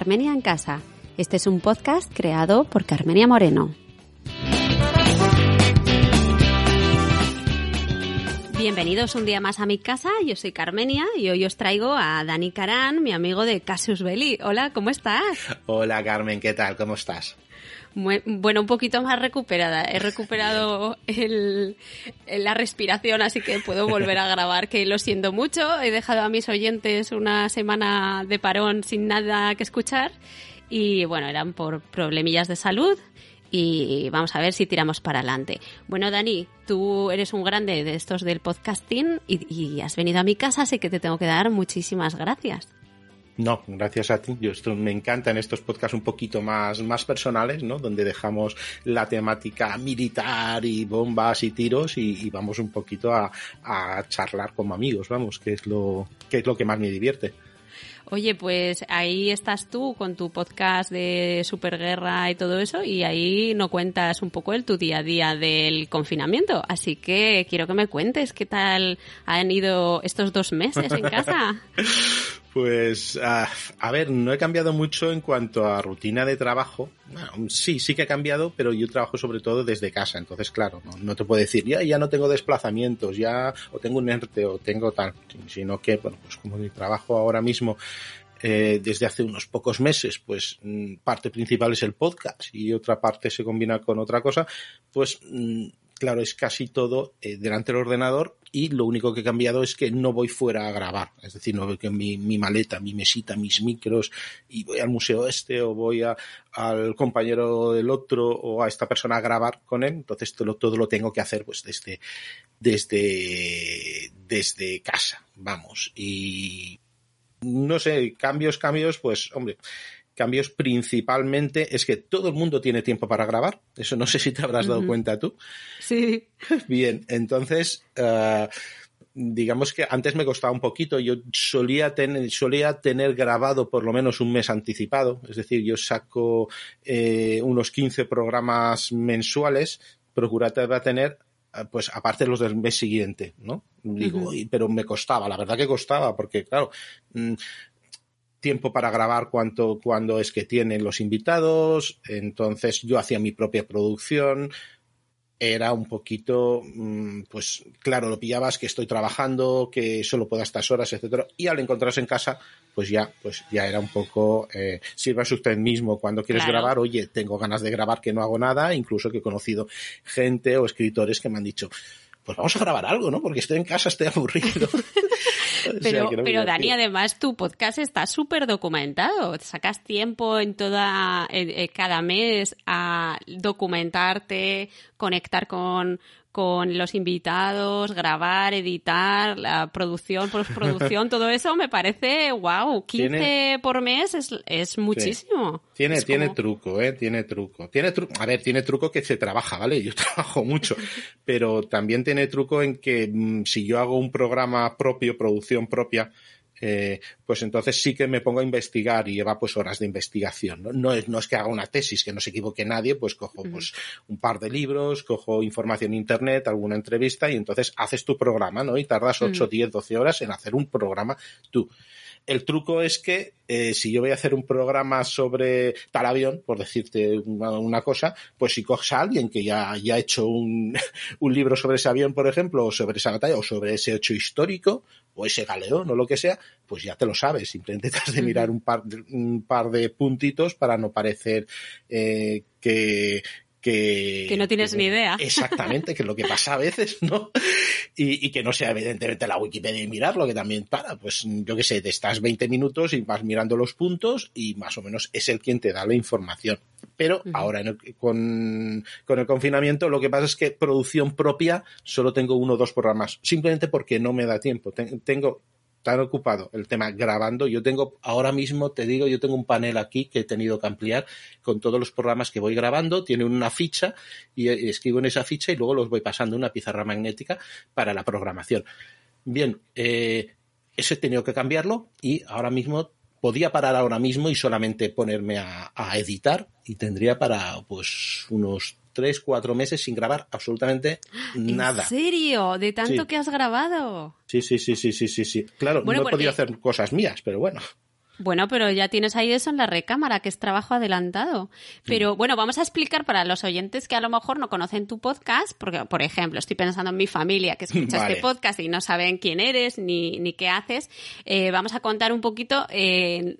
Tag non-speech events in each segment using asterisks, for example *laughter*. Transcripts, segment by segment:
Carmenia en Casa. Este es un podcast creado por Carmenia Moreno. Bienvenidos un día más a mi casa. Yo soy Carmenia y hoy os traigo a Dani Carán, mi amigo de Casus Belli. Hola, ¿cómo estás? Hola Carmen, ¿qué tal? ¿Cómo estás? Bueno, un poquito más recuperada. He recuperado el, la respiración, así que puedo volver a grabar, que lo siento mucho. He dejado a mis oyentes una semana de parón sin nada que escuchar y bueno, eran por problemillas de salud y vamos a ver si tiramos para adelante. Bueno, Dani, tú eres un grande de estos del podcasting y, y has venido a mi casa, así que te tengo que dar muchísimas gracias. No, gracias a ti. Yo esto me encantan estos podcasts un poquito más, más personales, ¿no? Donde dejamos la temática militar y bombas y tiros y, y vamos un poquito a, a, charlar como amigos, vamos, que es lo, que es lo que más me divierte. Oye, pues ahí estás tú con tu podcast de superguerra y todo eso y ahí no cuentas un poco el tu día a día del confinamiento. Así que quiero que me cuentes qué tal han ido estos dos meses en casa. *laughs* Pues, uh, a ver, no he cambiado mucho en cuanto a rutina de trabajo. Bueno, sí, sí que ha cambiado, pero yo trabajo sobre todo desde casa. Entonces, claro, no, no, te puedo decir, ya, ya no tengo desplazamientos, ya, o tengo un ERTE, o tengo tal, sino que, bueno, pues como mi trabajo ahora mismo eh, desde hace unos pocos meses, pues mm, parte principal es el podcast y otra parte se combina con otra cosa, pues mm, claro, es casi todo eh, delante del ordenador y lo único que he cambiado es que no voy fuera a grabar. Es decir, no con mi, mi maleta, mi mesita, mis micros y voy al museo este o voy a, al compañero del otro o a esta persona a grabar con él. Entonces todo, todo lo tengo que hacer pues desde, desde, desde casa, vamos. Y no sé, cambios, cambios, pues hombre, cambios principalmente es que todo el mundo tiene tiempo para grabar. Eso no sé si te habrás dado uh -huh. cuenta tú. Sí. Bien, entonces, uh, digamos que antes me costaba un poquito. Yo solía tener, solía tener grabado por lo menos un mes anticipado. Es decir, yo saco eh, unos 15 programas mensuales. Procuraba tener pues aparte los del mes siguiente, ¿no? Digo, uh -huh. pero me costaba, la verdad que costaba, porque claro, mm, tiempo para grabar cuánto, cuando es que tienen los invitados, entonces yo hacía mi propia producción, era un poquito, mm, pues claro, lo pillabas que estoy trabajando, que solo puedo a estas horas, etcétera, y al encontrarse en casa, pues ya, pues ya era un poco, eh, sírvase usted mismo cuando quieres claro. grabar, oye, tengo ganas de grabar que no hago nada, incluso que he conocido gente o escritores que me han dicho, pues vamos a grabar algo, ¿no? Porque estoy en casa, estoy aburrido. pero, *laughs* o sea, pero Dani, además tu podcast está súper documentado. Sacas tiempo en toda, eh, cada mes a documentarte, conectar con, con los invitados, grabar, editar, la producción, postproducción, *laughs* todo eso me parece, wow, 15 ¿Tiene? por mes es, es muchísimo. Sí. Tiene, es tiene como... truco, eh, tiene truco. Tiene truco, a ver, tiene truco que se trabaja, ¿vale? Yo *laughs* trabajo mucho, pero también tiene truco en que mmm, si yo hago un programa propio, producción propia, eh, pues entonces sí que me pongo a investigar y lleva pues horas de investigación. ¿no? No, es, no es que haga una tesis, que no se equivoque nadie, pues cojo pues un par de libros, cojo información en internet, alguna entrevista y entonces haces tu programa, ¿no? Y tardas 8, 10, 12 horas en hacer un programa tú. El truco es que eh, si yo voy a hacer un programa sobre tal avión, por decirte una, una cosa, pues si coges a alguien que ya, ya ha hecho un, *laughs* un, libro sobre ese avión, por ejemplo, o sobre esa batalla, o sobre ese hecho histórico, o ese galeón, o lo que sea, pues ya te lo sabes. Simplemente te has de mirar un par, de, un par de puntitos para no parecer eh, que, que, que no tienes que, ni idea. *laughs* Exactamente, que es lo que pasa a veces, ¿no? y, que no sea evidentemente la Wikipedia y mirarlo, que también para, pues yo que sé, te estás 20 minutos y vas mirando los puntos y más o menos es el quien te da la información. Pero ahora con, con el confinamiento lo que pasa es que producción propia solo tengo uno o dos programas, simplemente porque no me da tiempo. Tengo tan ocupado el tema grabando. Yo tengo, ahora mismo te digo, yo tengo un panel aquí que he tenido que ampliar con todos los programas que voy grabando. Tiene una ficha y escribo en esa ficha y luego los voy pasando una pizarra magnética para la programación. Bien, eh, ese he tenido que cambiarlo y ahora mismo podía parar ahora mismo y solamente ponerme a, a editar y tendría para pues unos tres, cuatro meses sin grabar absolutamente nada. ¿En serio? ¿De tanto que has grabado? Sí, sí, sí, sí, sí, sí, sí. Claro, no he podido hacer cosas mías, pero bueno. Bueno, pero ya tienes ahí eso en la recámara, que es trabajo adelantado. Pero bueno, vamos a explicar para los oyentes que a lo mejor no conocen tu podcast, porque, por ejemplo, estoy pensando en mi familia que escucha este podcast y no saben quién eres ni, ni qué haces. Eh, vamos a contar un poquito eh,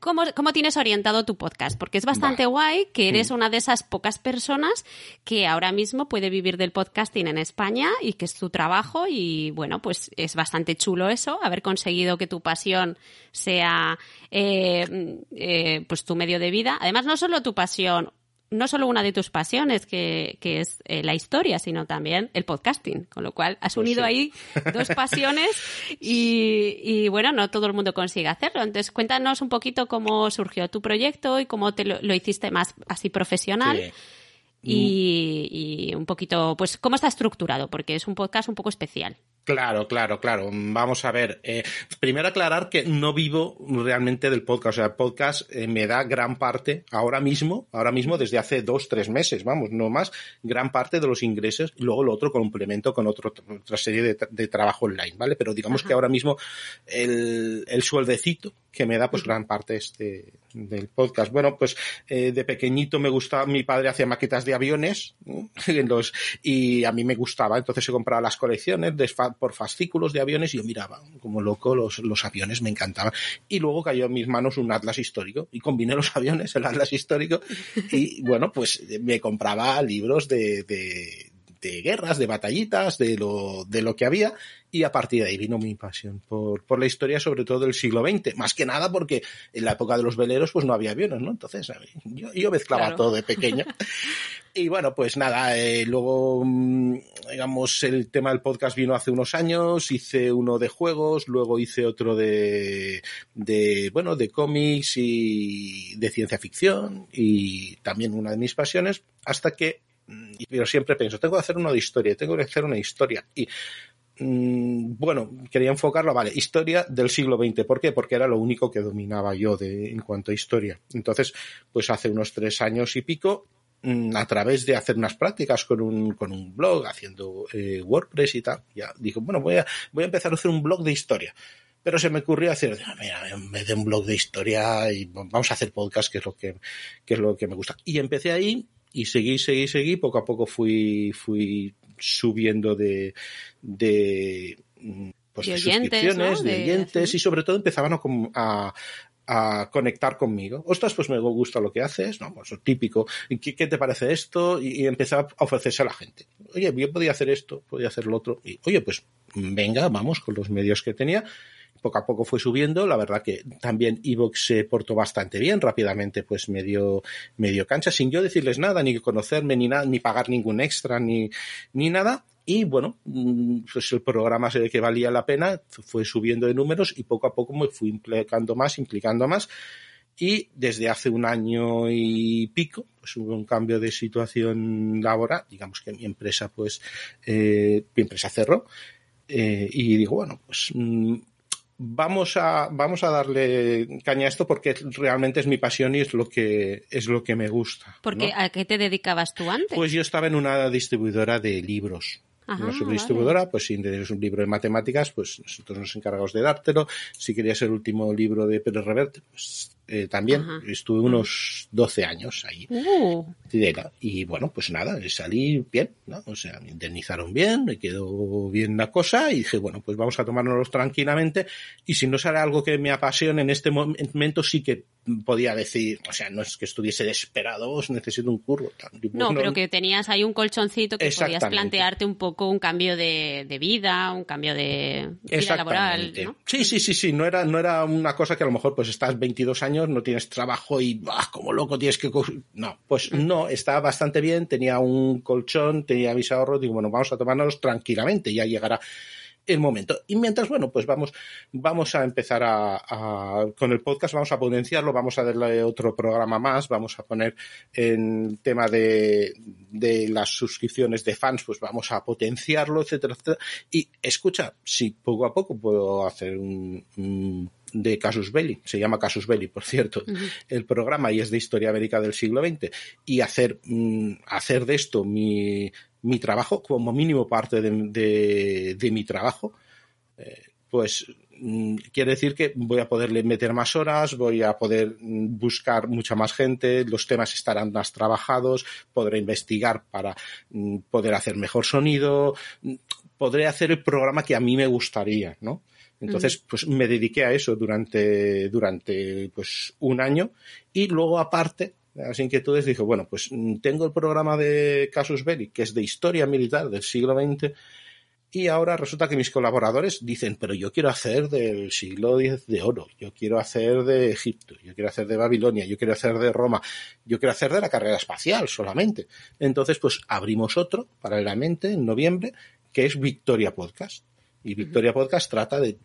¿Cómo, ¿Cómo, tienes orientado tu podcast? Porque es bastante guay que eres mm. una de esas pocas personas que ahora mismo puede vivir del podcasting en España y que es tu trabajo y bueno, pues es bastante chulo eso, haber conseguido que tu pasión sea eh, eh, pues tu medio de vida. Además, no solo tu pasión no solo una de tus pasiones, que, que es eh, la historia, sino también el podcasting. Con lo cual, has pues unido ahí *laughs* dos pasiones y, y, bueno, no todo el mundo consigue hacerlo. Entonces, cuéntanos un poquito cómo surgió tu proyecto y cómo te lo, hiciste más así profesional. Y, y un poquito, pues, cómo está estructurado, porque es un podcast un poco especial. Claro, claro, claro. Vamos a ver. Eh, primero aclarar que no vivo realmente del podcast. O sea, el podcast eh, me da gran parte, ahora mismo, ahora mismo desde hace dos, tres meses, vamos, no más, gran parte de los ingresos. Luego lo otro complemento con otro, otra serie de, de trabajo online, ¿vale? Pero digamos que ahora mismo el, el sueldecito que me da pues gran parte este del podcast. Bueno, pues eh, de pequeñito me gustaba, mi padre hacía maquetas de aviones *laughs* los, y a mí me gustaba, entonces se compraba las colecciones de, por fascículos de aviones y yo miraba como loco los, los aviones, me encantaban. Y luego cayó en mis manos un atlas histórico y combiné los aviones, el atlas histórico y bueno, pues me compraba libros de, de, de guerras, de batallitas, de lo, de lo que había, y a partir de ahí vino mi pasión por, por la historia, sobre todo del siglo XX, más que nada porque en la época de los veleros pues no había aviones, ¿no? Entonces yo, yo mezclaba todo de pequeño. *laughs* y bueno, pues nada, eh, luego, mm, digamos, el tema del podcast vino hace unos años, hice uno de juegos, luego hice otro de, de bueno, de cómics y de ciencia ficción, y también una de mis pasiones, hasta que pero siempre pienso, tengo que hacer uno de historia, tengo que hacer una historia. Y mm, bueno, quería enfocarlo, vale, historia del siglo XX. ¿Por qué? Porque era lo único que dominaba yo de, en cuanto a historia. Entonces, pues hace unos tres años y pico, mm, a través de hacer unas prácticas con un, con un blog, haciendo eh, WordPress y tal, ya dijo, bueno, voy a, voy a empezar a hacer un blog de historia. Pero se me ocurrió hacer, mira, en vez de un blog de historia, y vamos a hacer podcast, que es lo que, que es lo que me gusta. Y empecé ahí y seguí, seguí, seguí, poco a poco fui, fui subiendo de, de, pues, de, suscripciones, de, oyentes y sobre todo empezaban a, a, conectar conmigo. Ostras, pues me gusta lo que haces, ¿no? Pues típico. ¿Qué, ¿Qué, te parece esto? Y, y empezaba a ofrecerse a la gente. Oye, yo podía hacer esto, podía hacer lo otro. Y, oye, pues venga, vamos con los medios que tenía poco a poco fue subiendo. La verdad que también Evox se portó bastante bien, rápidamente pues me dio, cancha, sin yo decirles nada, ni conocerme, ni nada, ni pagar ningún extra, ni, ni nada. Y bueno, mm, pues el programa se ve que valía la pena, fue subiendo de números y poco a poco me fui implicando más, implicando más. Y desde hace un año y pico, pues hubo un cambio de situación laboral, digamos que mi empresa, pues, eh, mi empresa cerró, eh, y digo, bueno, pues mm, vamos a, vamos a darle caña a esto porque realmente es mi pasión y es lo que, es lo que me gusta. Porque, ¿A qué te dedicabas tú antes? Pues yo estaba en una distribuidora de libros. una subdistribuidora, pues si tienes un libro de matemáticas, pues nosotros nos encargamos de dártelo. Si querías el último libro de Pérez Reverte, pues eh, también. Estuve unos 12 años ahí. Uh. Y bueno, pues nada, salí bien, ¿no? O sea, me indemnizaron bien, me quedó bien la cosa y dije, bueno, pues vamos a tomárnoslo tranquilamente y si no sale algo que me apasione en este momento sí que podía decir, o sea, no es que estuviese desesperado, os necesito un curro. No, pero que tenías ahí un colchoncito que podías plantearte un poco un cambio de, vida, un cambio de vida laboral. ¿no? Sí, sí, sí, sí, no era, no era una cosa que a lo mejor pues estás 22 años, no tienes trabajo y como loco tienes que... No, pues mm. no, estaba bastante bien, tenía un colchón, tenía mis ahorros, digo, bueno, vamos a tomarnos tranquilamente, ya llegará el momento. Y mientras, bueno, pues vamos, vamos a empezar a, con el podcast, vamos a potenciarlo, vamos a darle otro programa más, vamos a poner en tema de, de las suscripciones de fans, pues vamos a potenciarlo, etcétera, etcétera. Y escucha, si poco a poco puedo hacer un, de Casus Belli, se llama Casus Belli, por cierto, el programa y es de historia américa del siglo XX, y hacer, mm, hacer de esto mi, mi trabajo, como mínimo parte de, de, mi trabajo, eh, pues mm, quiere decir que voy a poderle meter más horas, voy a poder mm, buscar mucha más gente, los temas estarán más trabajados, podré investigar para poder hacer mejor sonido, podré hacer el programa que a mí me gustaría, ¿no? Entonces, pues me dediqué a eso durante, durante pues un año y luego aparte las inquietudes, dije, bueno, pues tengo el programa de Casus Belli, que es de historia militar del siglo XX, y ahora resulta que mis colaboradores dicen, pero yo quiero hacer del siglo X de oro, yo quiero hacer de Egipto, yo quiero hacer de Babilonia, yo quiero hacer de Roma, yo quiero hacer de la carrera espacial solamente. Entonces, pues abrimos otro paralelamente en noviembre, que es Victoria Podcast. Y Victoria Podcast trata de,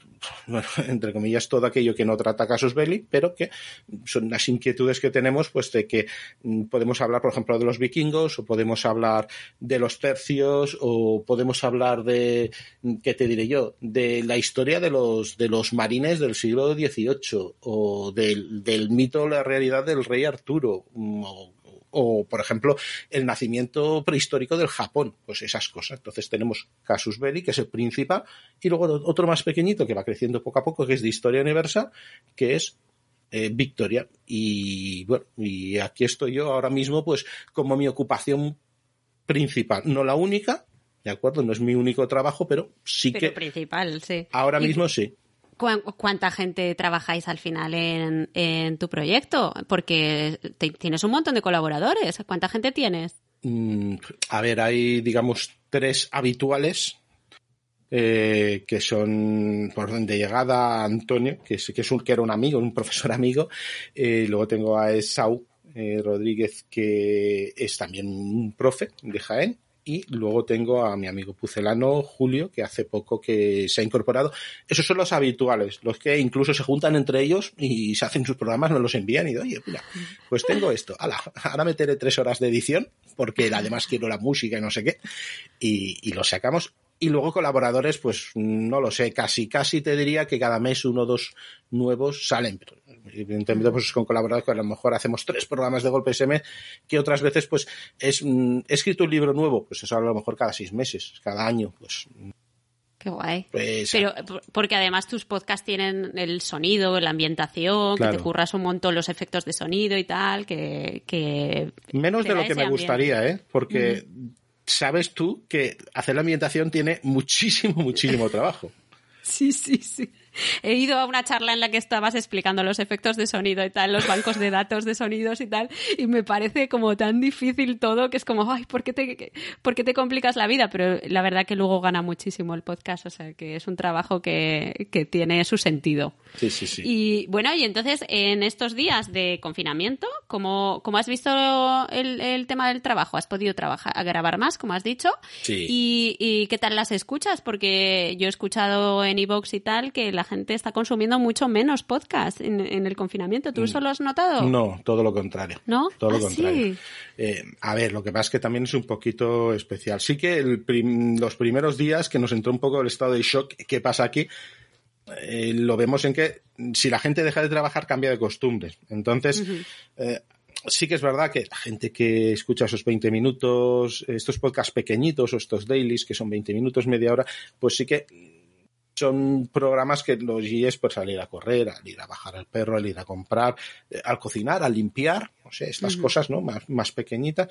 bueno, *laughs* entre comillas, todo aquello que no trata casos belli, pero que son las inquietudes que tenemos, pues de que mm, podemos hablar, por ejemplo, de los vikingos, o podemos hablar de los tercios, o podemos hablar de, ¿qué te diré yo? De la historia de los, de los marines del siglo XVIII, o del, del mito, la realidad del rey Arturo, mm, o o, por ejemplo, el nacimiento prehistórico del Japón, pues esas cosas. Entonces tenemos Casus Belli, que es el principal, y luego otro más pequeñito que va creciendo poco a poco, que es de historia universal, que es eh, Victoria. Y bueno, y aquí estoy yo ahora mismo, pues como mi ocupación principal, no la única, ¿de acuerdo? No es mi único trabajo, pero sí pero que... principal, sí. Ahora mismo sí. ¿Cuánta gente trabajáis al final en, tu proyecto? Porque tienes un montón de colaboradores. ¿Cuánta gente tienes? Mm, a ver, hay, digamos, tres habituales, eh, que son por orden de llegada Antonio, que, es, que, un, era un amigo, un profesor amigo. Eh, luego tengo a Esau eh, Rodríguez, que es también un profe de Jaén y luego tengo a mi amigo pucelano Julio, que hace poco que se ha incorporado. Esos son los habituales, los que incluso se juntan entre ellos y se hacen sus programas, nos los envían y oye, mira, pues tengo esto, ahora meteré tres horas de edición, porque además quiero la música y no sé qué, y, y lo sacamos y luego colaboradores, pues no lo sé, casi, casi te diría que cada mes uno o dos nuevos salen. Evidentemente, pues con colaboradores que a lo mejor hacemos tres programas de golpe SM, que otras veces, pues es, mm, he escrito un libro nuevo, pues eso a lo mejor cada seis meses, cada año, pues. Qué guay. Pues, Pero porque además tus podcasts tienen el sonido, la ambientación, que te curras un montón los efectos de sonido y tal, que... que Menos de lo que me gustaría, ¿eh? Porque sabes tú que hacer la ambientación tiene muchísimo, muchísimo trabajo. Sí, sí, sí. *laughs* He ido a una charla en la que estabas explicando los efectos de sonido y tal, los bancos de datos de sonidos y tal, y me parece como tan difícil todo que es como, ay, ¿por qué te, por qué te complicas la vida? Pero la verdad que luego gana muchísimo el podcast, o sea que es un trabajo que, que tiene su sentido. Sí, sí, sí. Y bueno, y entonces en estos días de confinamiento, ¿cómo, cómo has visto el, el, tema del trabajo? ¿Has podido trabajar, a grabar más, como has dicho? Sí. ¿Y, ¿Y qué tal las escuchas? Porque yo he escuchado en iVoox y tal que la gente está consumiendo mucho menos podcast en, el confinamiento. ¿Tú mm. eso lo has notado? No, todo lo contrario. ¿No? Todo lo ah, contrario. Eh, a ver, lo que pasa es que también es un poquito especial. Sí que los primeros días que nos entró un poco el estado de shock, ¿qué pasa aquí? Eh, lo vemos en que si la gente deja de trabajar cambia de costumbres. Entonces, eh, sí que es verdad que la gente que escucha esos 20 minutos, estos podcasts pequeñitos o estos dailies que son 20 minutos, media hora, pues sí que son programas que los guíes pues salir a correr, al ir a bajar al perro, al ir a comprar, eh, al cocinar, al limpiar, no sé, estas cosas, ¿no? Más, más pequeñitas.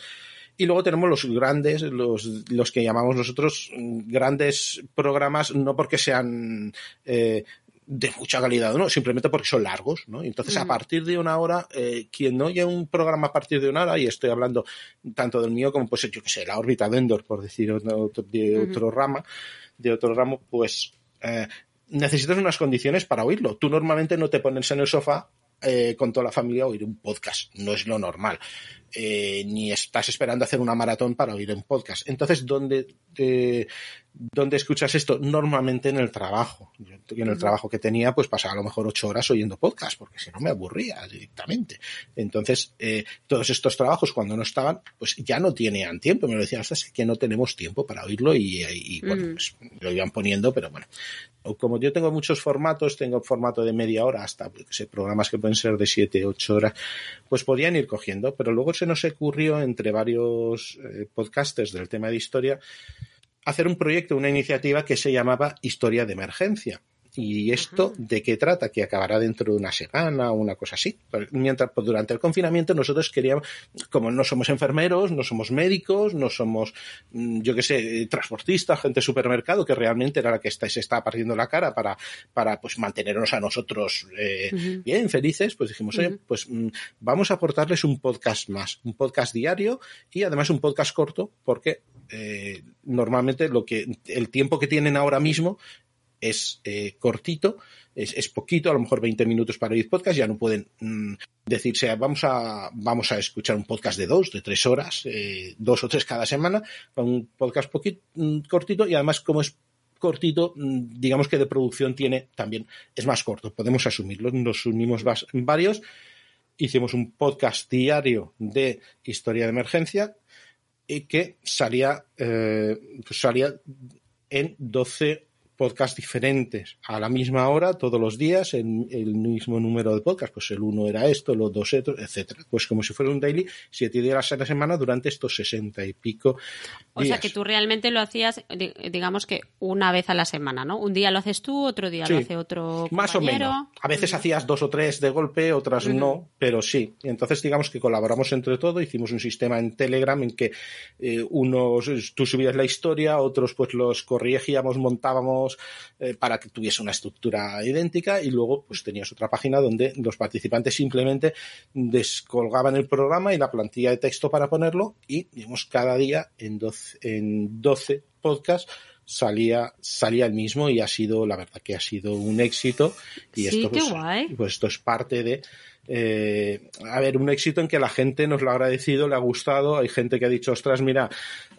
Y luego tenemos los grandes, los, los que llamamos nosotros mm, grandes programas, no porque sean eh, de mucha calidad, ¿no? Simplemente porque son largos, ¿no? Entonces, a partir de una hora, eh, quien no oye un programa a partir de una hora, y estoy hablando tanto del mío como, pues, yo que sé, la órbita de Endor, por decir otro, de otro rama, de otro ramo, pues, eh, necesitas unas condiciones para oírlo. Tú normalmente no te pones en el sofá eh, con toda la familia a oír un podcast, no es lo normal. Eh, ni estás esperando hacer una maratón para oír un podcast. Entonces, ¿dónde, eh, ¿dónde escuchas esto? Normalmente en el trabajo. Yo en el trabajo que tenía, pues pasaba a lo mejor ocho horas oyendo podcast, porque si no me aburría directamente. Entonces, eh, todos estos trabajos, cuando no estaban, pues ya no tenían tiempo. Me lo decían, es que no tenemos tiempo para oírlo y, y bueno, pues lo iban poniendo, pero bueno. Como yo tengo muchos formatos, tengo formato de media hora hasta sé, programas que pueden ser de siete, ocho horas, pues podían ir cogiendo, pero luego se nos ocurrió entre varios eh, podcasters del tema de historia hacer un proyecto, una iniciativa que se llamaba Historia de Emergencia. ¿Y esto de qué trata? Que acabará dentro de una semana o una cosa así. Mientras pues, durante el confinamiento nosotros queríamos, como no somos enfermeros, no somos médicos, no somos, mm, yo qué sé, transportistas, gente de supermercado, que realmente era la que está, se está partiendo la cara para, para pues mantenernos a nosotros eh, bien, felices, pues dijimos, oye, pues mm, vamos a aportarles un podcast más, un podcast diario y además un podcast corto, porque eh, normalmente lo que el tiempo que tienen ahora mismo es eh, cortito, es, es, poquito, a lo mejor 20 minutos para oír podcast, ya no pueden mm, decirse, vamos a, vamos a escuchar un podcast de dos, de tres horas, eh, dos o tres cada semana, un podcast poquito, mm, cortito y además como es cortito, mm, digamos que de producción tiene también, es más corto, podemos asumirlo, nos unimos varios, hicimos un podcast diario de historia de emergencia y que salía, eh, pues salía en 12 podcasts diferentes a la misma hora todos los días en el mismo número de podcasts. Pues el uno era esto, los dos otros, etcétera. Pues como si fuera un daily, siete días a la semana durante estos sesenta y pico. O sea que tú realmente lo hacías, digamos que una vez a la semana, ¿no? Un día lo haces tú, otro día lo hace otro. Más o menos. A veces hacías dos o tres de golpe, otras no, pero sí. Entonces digamos que colaboramos entre todo, hicimos un sistema en Telegram en que eh, unos tú subías la historia, otros pues los corregíamos, montábamos eh, para que tuviese una estructura idéntica y luego pues tenías otra página donde los participantes simplemente descolgaban el programa y la plantilla de texto para ponerlo y digamos cada día en 12, en 12 podcasts salía salía el mismo y ha sido la verdad que ha sido un éxito y esto pues, pues, esto es parte de eh, a ver, un éxito en que la gente nos lo ha agradecido, le ha gustado. Hay gente que ha dicho, ostras, mira,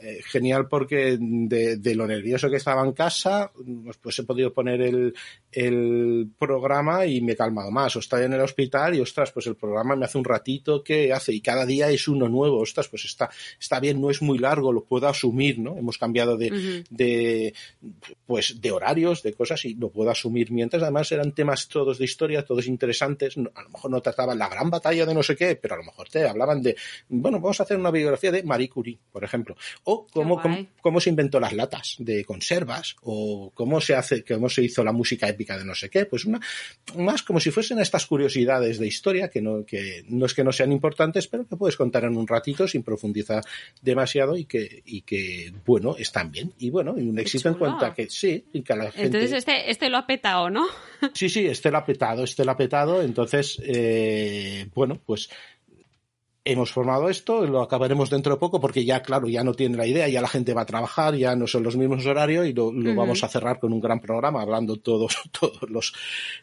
eh, genial porque de, lo nervioso que estaba en casa, pues, pues he podido poner el, el, programa y me he calmado más. O estoy en el hospital y, ostras, pues el programa me hace un ratito que hace y cada día es uno nuevo. Ostras, pues está, está bien, no es muy largo, lo puedo asumir, ¿no? Hemos cambiado de, de, pues, de horarios, de cosas y lo puedo asumir mientras además eran temas todos de historia, todos interesantes. A lo mejor no trataban la gran batalla de no sé qué, pero a lo mejor te hablaban de, bueno, vamos a hacer una biografía de Marie Curie, por ejemplo. O cómo, cómo, se inventó las latas de conservas, o cómo se hace, cómo se hizo la música épica de no sé qué, pues una, más como si fuesen estas curiosidades de historia que no, que no es que no sean importantes, pero que puedes contar en un ratito sin profundizar demasiado y que, y que bueno, están bien. Y bueno, y un éxito en cuanto a que sí, y que la gente... Entonces este, este lo ha petado, ¿no? Sí, sí, este lo ha petado, este lo ha petado, entonces, eh, bueno, pues hemos formado esto, lo acabaremos dentro de poco porque ya, claro, ya no tiene la idea, ya la gente va a trabajar, ya no son los mismos horarios y lo, vamos a cerrar con un gran programa hablando todos, *laughs* todos los,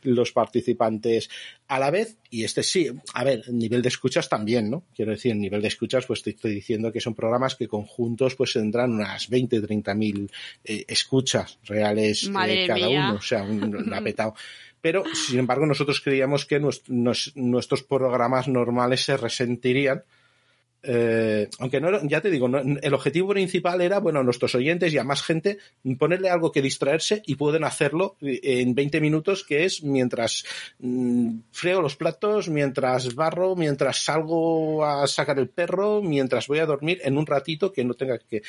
los participantes a la vez. Y este sí, a ver, nivel de escuchas también, ¿no? Quiero decir, nivel de escuchas, pues te estoy diciendo que son programas que conjuntos pues tendrán unas 20, 30 mil eh, escuchas reales eh, cada uno, o sea, un, apetado *laughs* pero sin embargo nosotros creíamos que nuestros programas normales se resentirían eh, aunque no, ya te digo, el objetivo principal era, bueno, a nuestros oyentes y a más gente ponerle algo que distraerse y pueden hacerlo en 20 minutos, que es mientras mm, freo los platos, mientras barro, mientras salgo a sacar el perro, mientras voy a dormir en un ratito que no tenga que,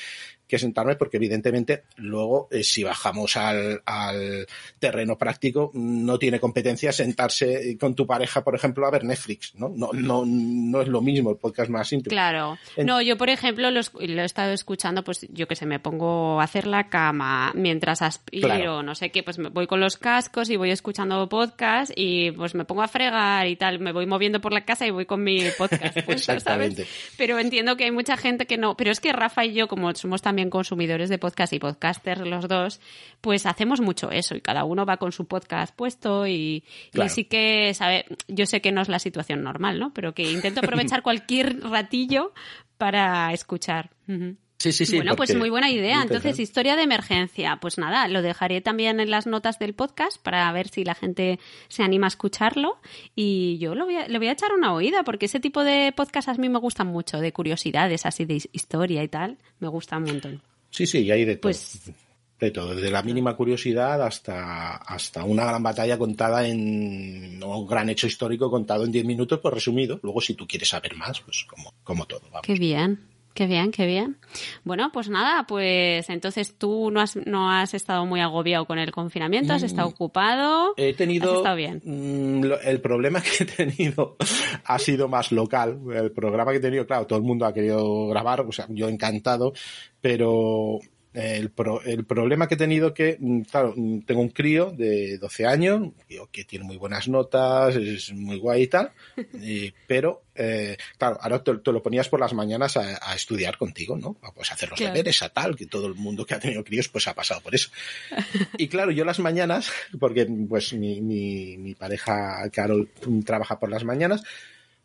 que sentarme porque evidentemente luego eh, si bajamos al, al, terreno práctico no tiene competencia sentarse con tu pareja, por ejemplo, a ver Netflix, ¿no? No, no, no es lo mismo, el podcast más íntimo. Claro. No, yo por ejemplo lo, lo, he estado escuchando, pues yo que sé, me pongo a hacer la cama mientras aspiro, claro. no sé qué, pues me voy con los cascos y voy escuchando podcast y pues me pongo a fregar y tal, me voy moviendo por la casa y voy con mi podcast *laughs* puesto, ¿sabes? Pero entiendo que hay mucha gente que no, pero es que Rafa y yo, como somos también consumidores de podcast y podcasters los dos, pues hacemos mucho eso y cada uno va con su podcast puesto y, claro. y sí que, sabe, yo sé que no es la situación normal, ¿no? Pero que intento aprovechar *laughs* cualquier ratillo para escuchar. Uh -huh. Sí, sí, sí. Bueno, pues muy buena idea. Entonces, historia de emergencia. Pues nada, lo dejaré también en las notas del podcast para ver si la gente se anima a escucharlo. Y yo lo voy a, le voy a echar una oída porque ese tipo de podcast a mí me gustan mucho, de curiosidades así de historia y tal. Me gusta un montón. Sí, sí, y hay de todo. Pues, de todo, desde la mínima curiosidad hasta, hasta una gran batalla contada en no, un gran hecho histórico contado en 10 minutos, pues resumido. Luego, si tú quieres saber más, pues como, como todo. Vamos. Qué bien. Qué bien, qué bien. Bueno, pues nada, pues entonces tú no has, no has estado muy agobiado con el confinamiento, has estado ocupado. He tenido. Has estado bien. El problema *laughs* que he tenido ha sido más local. El programa que he tenido, claro, todo el mundo ha querido grabar, o sea, yo encantado, pero el, pro, el, problema que he tenido que, claro, tengo un crío de 12 años, que tiene muy buenas notas, es muy guay y tal, y, *laughs* pero, eh, claro, ahora te, te, lo ponías por las mañanas a, a estudiar contigo, ¿no? Pues hacer los claro. deberes a tal, que todo el mundo que ha tenido críos pues ha pasado por eso. *laughs* Y claro, yo las mañanas, porque pues mi, mi, mi pareja Carol trabaja por las mañanas,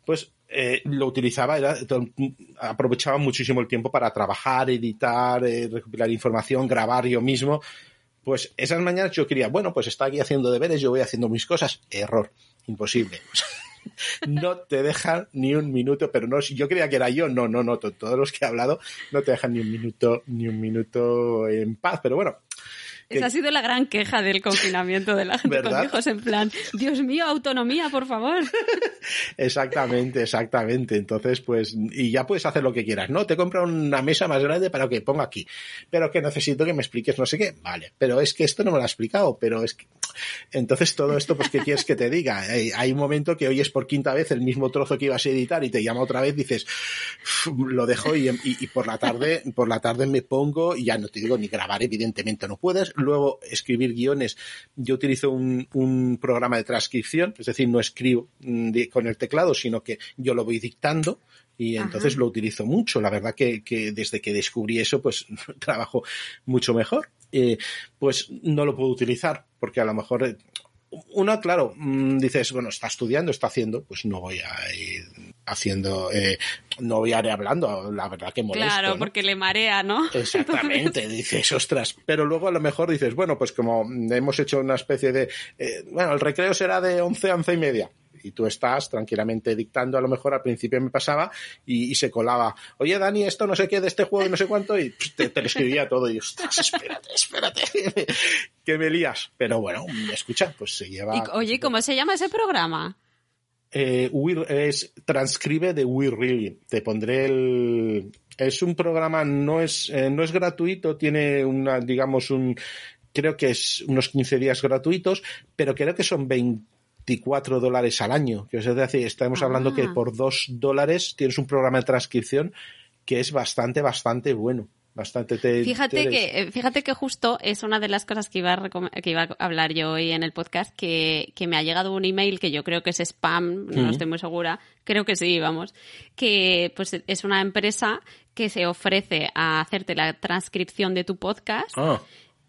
pues eh, lo utilizaba, era, aprovechaba muchísimo el tiempo para trabajar, editar, eh, recopilar información, grabar yo mismo. Pues esas mañanas yo quería, bueno, pues está aquí haciendo deberes, yo voy haciendo mis cosas. Error, imposible. No te dejan ni un minuto, pero no, yo creía que era yo, no, no, no, todos los que he hablado no te dejan ni un minuto, ni un minuto en paz, pero bueno, esa ha sido la gran queja del confinamiento de la gente ¿verdad? con hijos en plan, Dios mío, autonomía, por favor. *laughs* exactamente, exactamente. Entonces, pues, y ya puedes hacer lo que quieras, ¿no? Te compro una mesa más grande para que ponga aquí, pero que necesito que me expliques no sé qué. Vale, pero es que esto no me lo ha explicado, pero es que... Entonces todo esto, pues, ¿qué quieres que te diga? *laughs* Hay un momento que oyes por quinta vez el mismo trozo que ibas a editar y te llama otra vez, dices, lo dejo y, y, y por la tarde, por la tarde me pongo y ya no te digo ni grabar, evidentemente no puedes, luego escribir guiones. Yo utilizo un, un, programa de transcripción, es decir, no escribo de, con el teclado, sino que yo lo voy dictando y entonces Ajá. lo utilizo mucho. La verdad que, que, desde que descubrí eso, pues *laughs* trabajo mucho mejor. Eh, pues no lo puedo utilizar porque a lo mejor eh, una, claro, mmm, dices, bueno, está estudiando, está haciendo, pues no voy a ir haciendo, eh, no voy a ir hablando, la verdad que molesto. Claro, ¿no? porque le marea, ¿no? *laughs* Exactamente, dices, ostras, pero luego a lo mejor dices, bueno, pues como hemos hecho una especie de, eh, bueno, el recreo será de 11 a 11 y media, y tú estás tranquilamente dictando, a lo mejor al principio me pasaba y, y, se colaba, oye Dani, esto no sé qué de este juego y no sé cuánto, y te, te lo escribía todo y ostras, espérate, espérate, *laughs* que me lías. Pero bueno, escucha, pues se lleva. Y, oye, ¿cómo se llama ese programa? Eh, we, es transcribe de We Really. Te pondré el. Es un programa, no es, eh, no es gratuito, tiene una, digamos, un, creo que es unos 15 días gratuitos, pero creo que son 20 24 dólares al año. Que es decir, estamos ah. hablando que por 2 dólares tienes un programa de transcripción que es bastante, bastante bueno. Bastante te, fíjate te que eh, fíjate que justo es una de las cosas que iba a que iba a hablar yo hoy en el podcast que, que me ha llegado un email que yo creo que es spam no mm. estoy muy segura creo que sí vamos que pues es una empresa que se ofrece a hacerte la transcripción de tu podcast oh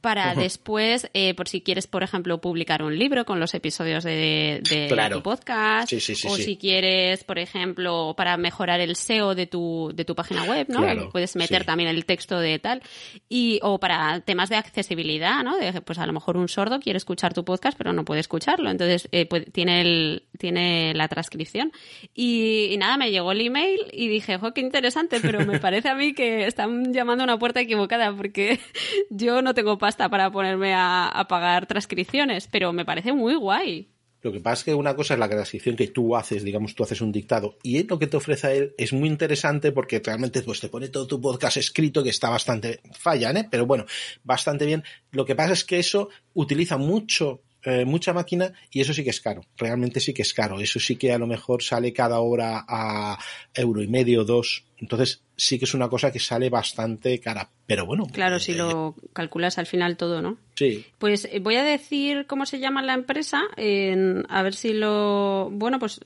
para después, eh, por si quieres, por ejemplo, publicar un libro con los episodios de, de claro. tu podcast, sí, sí, sí, o si quieres, por ejemplo, para mejorar el SEO de tu, de tu página web, ¿no? Claro, puedes meter también el texto de tal, y, o para temas de accesibilidad, ¿no? De, pues a lo mejor un sordo quiere escuchar tu podcast, pero no puede escucharlo, entonces eh, pues, tiene, el, tiene la transcripción. Y, y, nada, me llegó el email y dije, jo, qué interesante, pero me *laughs* parece a mí que están llamando a una puerta equivocada, porque *laughs* yo no tengo para ponerme a, a pagar transcripciones, pero me parece muy guay. Lo que pasa es que una cosa es la transcripción que tú haces, digamos, tú haces un dictado, y lo que te ofrece a él es muy interesante porque realmente pues, te pone todo tu podcast escrito que está bastante, fallan, ¿eh? pero bueno, bastante bien. Lo que pasa es que eso utiliza mucho eh, mucha máquina y eso sí que es caro. Realmente sí que es caro. Eso sí que a lo mejor sale cada hora a euro y medio, dos. Entonces sí que es una cosa que sale bastante cara. Pero bueno. Claro, si lo calculas al final todo, ¿no? Sí. Pues eh, voy a decir cómo se llama la empresa, en, a ver si lo... Bueno, pues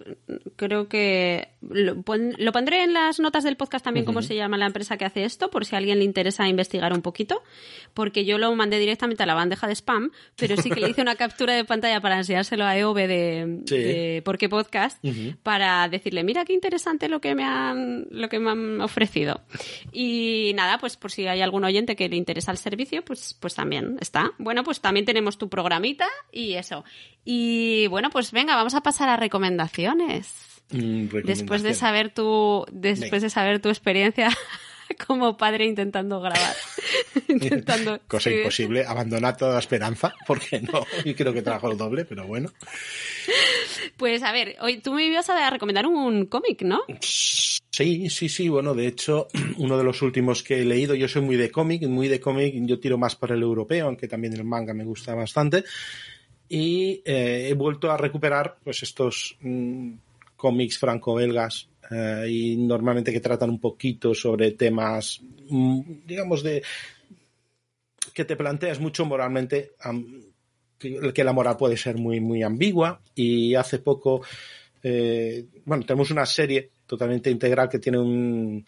creo que lo, pondré en las notas del podcast también cómo se llama la empresa que hace esto, por si a alguien le interesa investigar un poquito, porque yo lo mandé directamente a la bandeja de spam, pero sí que le hice una *laughs* captura de pantalla para enseñárselo a EOB de, de Por qué Podcast, para decirle, mira qué interesante lo que me han, lo que me han ofrecido. Y nada, pues por si hay algún oyente que le interesa el servicio, pues, pues también está. Bueno, pues también tenemos tu programita y eso. Y bueno, pues venga, vamos a pasar a recomendaciones. Mm, después de saber tu, después de saber tu experiencia *laughs* como padre intentando grabar. *laughs* *laughs* intentando Cosa imposible, abandonar toda esperanza, porque no, y creo que trabajo el doble, pero bueno. Pues a ver, hoy tú me ibas a recomendar un cómic, ¿no? Sí, sí, sí. Bueno, de hecho, *clears throat* uno de los últimos que he leído, yo soy muy de cómic, muy de cómic, yo tiro más por el europeo, aunque también el manga me gusta bastante. Y eh, he vuelto a recuperar pues estos mm, cómics franco-belgas eh, y normalmente que tratan un poquito sobre temas, mm, digamos, de que te planteas mucho moralmente que, la moral puede ser muy, muy ambigua. Y hace poco, eh, bueno, tenemos una serie totalmente integral que tiene un,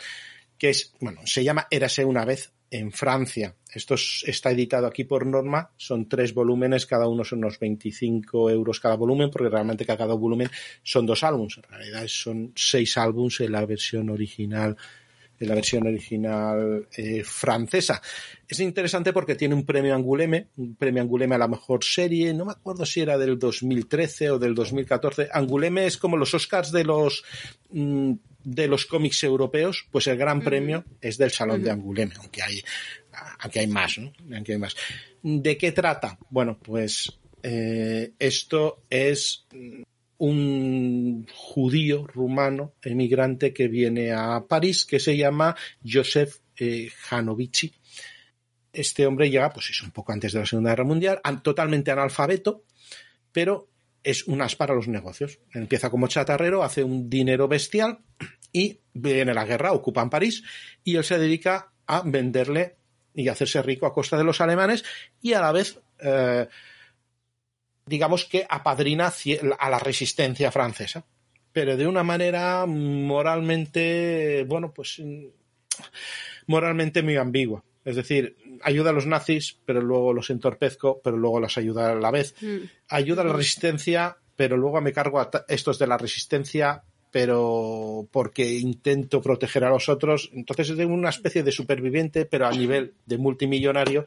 que es, bueno, se llama Érase una vez en Francia. Esto está editado aquí por norma, son tres volúmenes, cada uno son unos 25 euros cada volumen, porque realmente cada volumen son dos álbumes. En realidad son seis álbumes en la versión original en la versión original eh, francesa. Es interesante porque tiene un premio Anguleme, un premio Anguleme a la mejor serie, no me acuerdo si era del 2013 o del 2014. Anguleme es como los Oscars de los mm, de los cómics europeos, pues el gran premio es del Salón de Anguleme, aunque hay aunque hay más, ¿no? Aunque hay más. ¿De qué trata? Bueno, pues eh, esto es un judío rumano emigrante que viene a París que se llama Joseph eh, Janovici. Este hombre llega, pues es un poco antes de la Segunda Guerra Mundial, totalmente analfabeto, pero es un as para los negocios. Empieza como chatarrero, hace un dinero bestial y viene la guerra, ocupan París y él se dedica a venderle y hacerse rico a costa de los alemanes y a la vez eh, digamos que apadrina a la resistencia francesa, pero de una manera moralmente, bueno, pues moralmente muy ambigua. Es decir, ayuda a los nazis, pero luego los entorpezco, pero luego los ayuda a la vez. Mm. Ayuda a la resistencia, pero luego me cargo a estos de la resistencia, pero porque intento proteger a los otros. Entonces es de una especie de superviviente, pero a nivel de multimillonario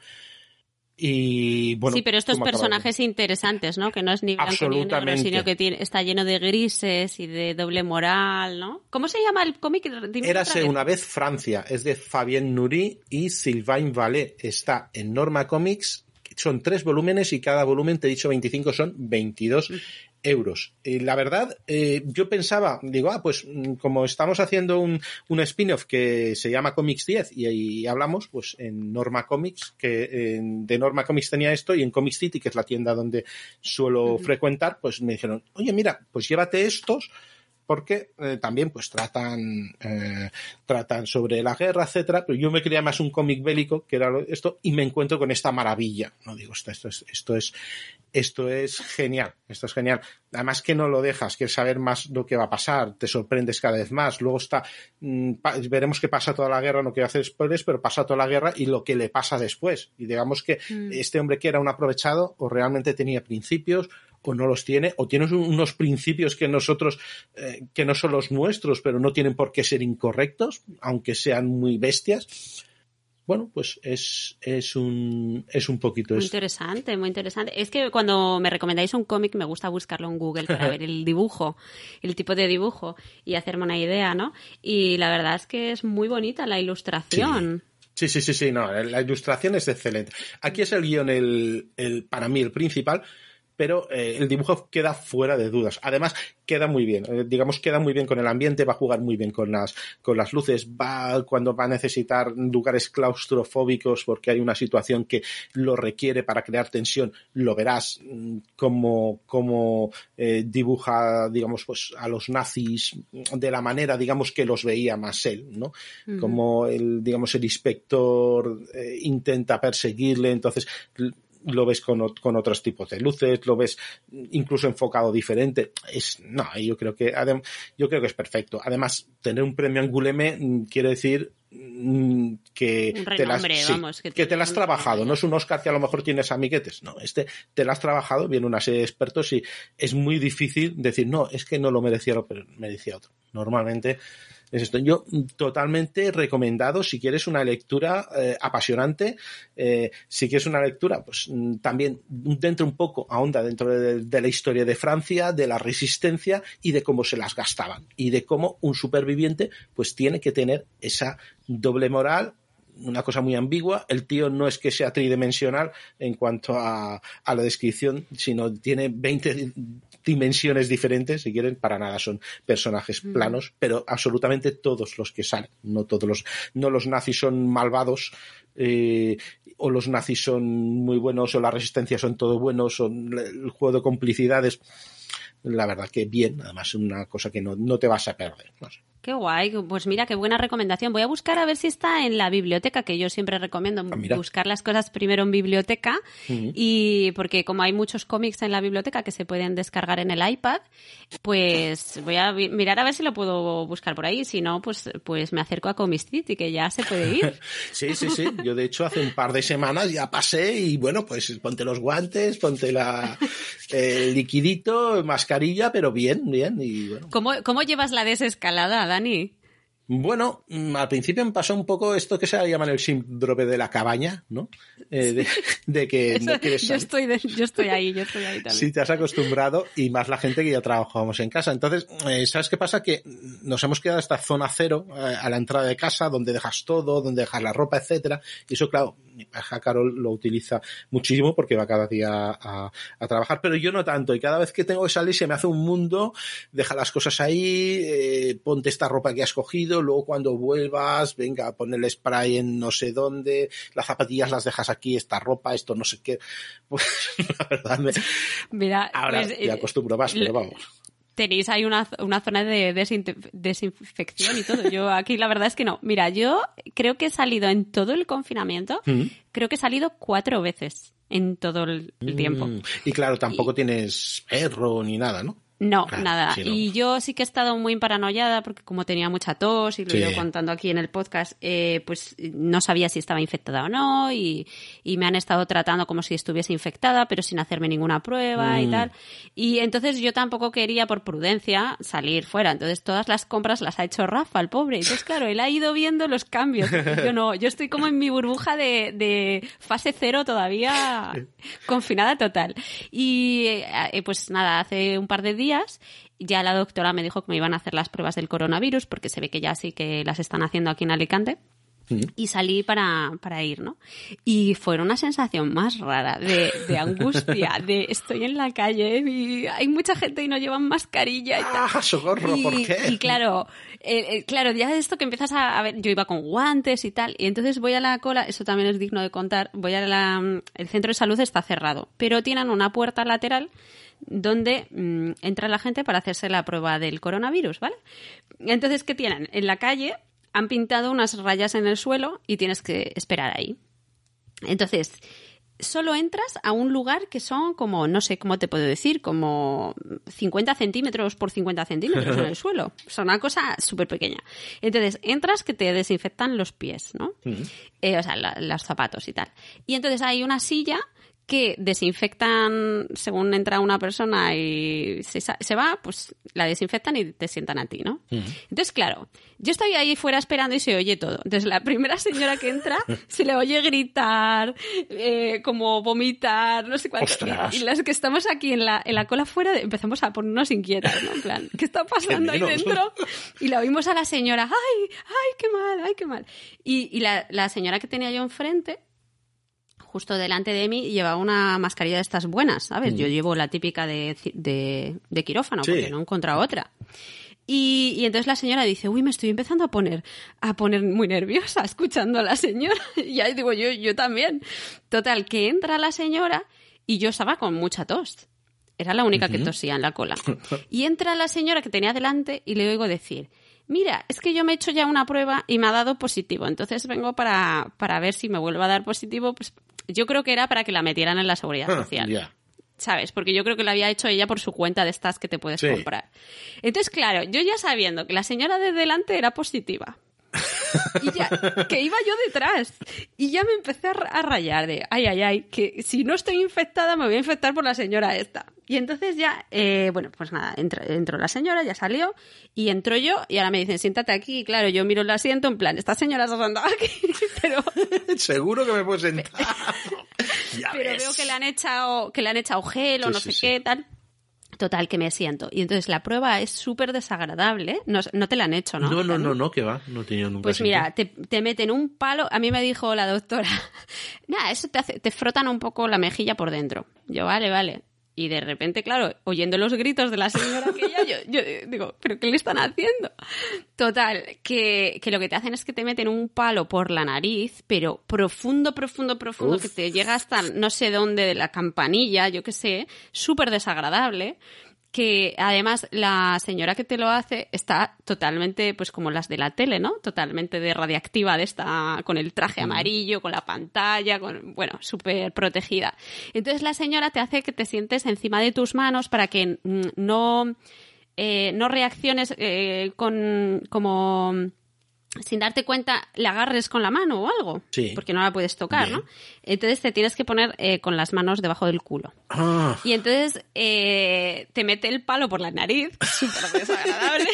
y bueno, sí, pero estos personajes interesantes, ¿no? Que no es ni blanco ni negro, sino que tiene, está lleno de grises y de doble moral, ¿no? ¿Cómo se llama el cómic? Érase una vez Francia, es de Fabien Nury y Sylvain Vallée. Está en Norma Comics, son tres volúmenes y cada volumen, te he dicho 25, son 22 euros. Y la verdad, eh, yo pensaba, digo, ah, pues mm, como estamos haciendo un, un spin-off que se llama Comics 10 y ahí hablamos, pues en Norma Comics, que de Norma Comics tenía esto y en Comics City, que es la tienda donde suelo frecuentar, pues me dijeron, oye, mira, pues llévate estos porque eh, también pues tratan eh, tratan sobre la guerra etcétera pero yo me creía más un cómic bélico que era esto y me encuentro con esta maravilla no digo esto, esto es esto es esto es genial, esto es genial. Además que no lo dejas, quieres saber más lo que va a pasar, te sorprendes cada vez más. Luego está, mm, veremos qué pasa toda la guerra, no quiero hacer spoilers, pero pasa toda la guerra y lo que le pasa después. Y digamos que mm. este hombre que era un aprovechado o realmente tenía principios o no los tiene, o tiene unos principios que nosotros, eh, que no son los nuestros, pero no tienen por qué ser incorrectos, aunque sean muy bestias bueno, pues es, es, un, es un poquito Muy interesante, muy interesante. Es que cuando me recomendáis un cómic me gusta buscarlo en Google para *laughs* ver el dibujo, el tipo de dibujo y hacerme una idea, ¿no? Y la verdad es que es muy bonita la ilustración. Sí, sí, sí, sí, no, la ilustración es excelente. Aquí es el guion el, el, para mí el principal, pero eh, el dibujo queda fuera de dudas. Además, queda muy bien, eh, digamos, queda muy bien con el ambiente, va a jugar muy bien con las, con las luces, va cuando va a necesitar lugares claustrofóbicos porque hay una situación que lo requiere para crear tensión, lo verás mm, como, como eh, dibuja, digamos, pues a los nazis de la manera, digamos, que los veía más él, ¿no? Como el, digamos, el inspector intenta perseguirle, entonces lo ves con, con, otros tipos de luces, lo ves incluso enfocado diferente. Es, no, yo creo que, yo creo que es perfecto. Además, tener un premio Anguleme mm, quiere decir mm, que, te las, que, te has trabajado. No es un Oscar que a lo mejor tienes amiguetes. No, este te lo has trabajado, viene una serie de expertos y es muy difícil decir, no, es que no lo merecía, pero merecía otro. Normalmente es esto. Yo totalmente recomendado si quieres una lectura eh, apasionante, eh, si quieres una lectura, pues mm, también dentro un poco, ahonda dentro de, la historia de Francia, de la resistencia y de cómo se las gastaban y de cómo un superviviente pues tiene que tener esa doble moral una cosa muy ambigua. El tío no es que sea tridimensional en cuanto a, a la descripción, sino tiene 20 dimensiones diferentes, si quieren, para nada son personajes planos, pero absolutamente todos los que salen, no todos los, no los nazis son malvados, eh, o los nazis son muy buenos, o la resistencia son todo buenos, o el juego de complicidades. La verdad que bien, además una cosa que no, no te vas a perder. No sé. Qué guay, pues mira, qué buena recomendación. Voy a buscar a ver si está en la biblioteca, que yo siempre recomiendo ah, buscar las cosas primero en biblioteca. Y porque como hay muchos cómics en la biblioteca que se pueden descargar en el iPad, pues voy a mirar a ver si lo puedo buscar por ahí. Si no, pues, pues me acerco a Comic City, que ya se puede ir. *laughs* sí, sí, sí. Yo de hecho hace un par de semanas ya pasé y bueno, pues ponte los guantes, ponte la, *laughs* el liquidito, mascarilla, pero bien, bien. Y bueno. ¿Cómo, ¿Cómo llevas la desescalada? Dani? Bueno, mm, al principio me pasó un poco esto que se llama el síndrome de la cabaña, ¿no? Eh, de, que *laughs* no quieres yo estoy yo estoy ahí, yo estoy ahí también. Sí, te has acostumbrado y más la gente que ya trabajábamos en casa. Entonces, eh, ¿sabes qué pasa? Que nos hemos quedado esta zona cero eh, a la entrada de casa, donde dejas todo, donde dejas la ropa, etcétera. Y eso, claro, Carol lo utiliza muchísimo porque va cada día a, trabajar, pero yo no tanto. Y cada vez que tengo que salir se me hace un mundo, deja las cosas ahí, ponte esta ropa que has cogido luego cuando vuelvas, venga, pon el spray en no sé dónde, las zapatillas las dejas aquí, esta ropa, esto no sé qué. *laughs* Pues la verdad, me... Mira, ahora pues, me acostumbro más, pero vamos tenéis ahí una, una zona de desinfección y todo. Yo aquí la verdad es que no. Mira, yo creo que he salido en todo el confinamiento, mm. creo que he salido cuatro veces en todo el, tiempo. Mm. Y claro, tampoco tienes perro ni nada, ¿no? No, nada. Y yo sí que he estado muy paranoiada porque como tenía mucha tos y lo he ido contando aquí en el podcast, eh, pues no sabía si estaba infectada o no y, me han estado tratando como si estuviese infectada pero sin hacerme ninguna prueba y mm. tal. Y entonces yo tampoco quería por prudencia salir fuera. Entonces todas las compras las ha hecho Rafa, el pobre. Entonces claro, él ha ido viendo los cambios. Yo no, yo estoy como en mi burbuja de, de fase cero todavía *laughs* confinada total. Y eh, pues nada, hace un par de días ya la doctora me dijo que me iban a hacer las pruebas del coronavirus, porque se ve que ya sí que las están haciendo aquí en Alicante. Y salí para, para, ir, ¿no? Y fue una sensación más rara de, de angustia, *laughs* de estoy en la calle y hay mucha gente y no llevan mascarilla y tal. ¡Ah, socorro! ¿Por qué? Y claro, eh, eh, claro, ya esto que empiezas a, ver, yo iba con guantes y tal, y entonces voy a la cola, eso también es digno de contar, voy a la, el centro de salud está cerrado, pero tienen una puerta lateral donde mm, entra la gente para hacerse la prueba del coronavirus, ¿vale? Entonces, ¿qué tienen? En la calle han pintado unas rayas en el suelo y tienes que esperar ahí. Entonces, solo entras a un lugar que son como, no sé cómo te puedo decir, como 50 centímetros por 50 centímetros en el *laughs* suelo. Es una cosa súper pequeña. Entonces, entras que te desinfectan los pies, ¿no? Eh, o sea, los zapatos y tal. Y entonces hay una silla que desinfectan según entra una persona y se, va, pues la desinfectan y te sientan a ti, ¿no? Entonces, claro, yo estoy ahí fuera esperando y se oye todo. Entonces, la primera señora que entra *laughs* se le oye gritar, eh, como vomitar, no sé cuánto. Y, las que estamos aquí en la, en la cola fuera empezamos a ponernos inquietas, ¿no? En plan, ¿qué está *laughs* pasando ahí dentro? Y la oímos a la señora, ¡ay, ay, qué mal, ay, qué mal! Y, y la, la señora que tenía yo enfrente justo delante de mí llevaba una mascarilla de estas buenas, ¿sabes? Yo llevo la típica de, de, de quirófano, Sí. porque no he encontrado otra. Y, y entonces la señora dice, uy, me estoy empezando a poner, a poner muy nerviosa escuchando a la señora. *laughs* Y ahí digo, yo, yo también. Total, que entra la señora y yo estaba con mucha tos. Era la única que tosía en la cola. *laughs* Y entra la señora que tenía delante y le oigo decir, mira, es que yo me he hecho ya una prueba y me ha dado positivo. Entonces vengo para, para ver si me vuelve a dar positivo. Pues yo creo que era para que la metieran en la seguridad Ah, social. ¿sabes? Porque yo creo que lo había hecho ella por su cuenta de estas que te puedes Sí. comprar. Entonces, claro, yo ya sabiendo que la señora de delante era positiva. Y ya, que iba yo detrás. Y ya me empecé a, ra- a rayar de, ay, ay, ay, que si no estoy infectada me voy a infectar por la señora esta. Y entonces ya, eh, bueno, pues nada, entró, entró la señora, ya salió, y entró yo, y ahora me dicen, siéntate aquí. Y claro, yo miro el asiento en plan, esta señora se ha sentado aquí, *laughs* pero... *laughs* Seguro que me puedo sentar. *laughs* Pero ves. veo que le han echado que le han echado gel o Sí, no sí, sé sí. qué tal total que me siento. Y entonces la prueba es súper desagradable no, no te la han hecho no No, no, no, no, que va. No he tenido nunca pues mira te, te meten un palo a mí me dijo la doctora *laughs* nada eso te hace te frotan un poco la mejilla por dentro yo vale vale y de repente, claro, oyendo los gritos de la señora aquella, yo, yo digo, ¿pero qué le están haciendo? Total, que, que lo que te hacen es que te meten un palo por la nariz, pero profundo, profundo, profundo, Uf. que te llega hasta no sé dónde de la campanilla, yo qué sé, súper desagradable que además la señora que te lo hace está totalmente, pues como las de la tele, ¿no? Totalmente de radiactiva de esta, con el traje amarillo, con la pantalla, con, bueno, súper protegida. Entonces la señora te hace que te sientes encima de tus manos para que mm, no, eh, no reacciones eh, con, como, sin darte cuenta, le agarres con la mano o algo. Sí. Porque no la puedes tocar, Bien. ¿no? Entonces te tienes que poner eh, con las manos debajo del culo. Ah, Y entonces eh, te mete el palo por la nariz, *laughs* súper desagradable.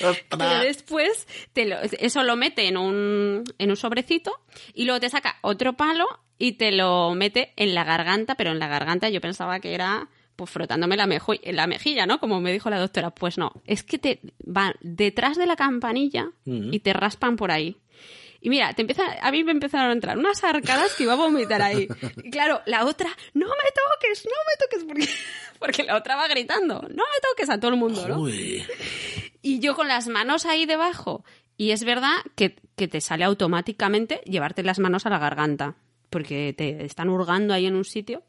Pero después te lo- eso lo mete en un, en un sobrecito y luego te saca otro palo y te lo mete en la garganta, pero en la garganta yo pensaba que era pues frotándome la, mejo- la mejilla, ¿no? Como me dijo la doctora. Pues no, es que te van detrás de la campanilla Mm. y te raspan por ahí. Y mira, te empieza, a mí me empezaron a entrar unas arcadas que iba a vomitar ahí. Y claro, la otra, no me toques, no me toques, porque, *laughs* porque la otra va gritando, no me toques a todo el mundo, ¿no? Uy. Y yo con las manos ahí debajo. Y es verdad que, que te sale automáticamente llevarte las manos a la garganta, porque te están hurgando ahí en un sitio.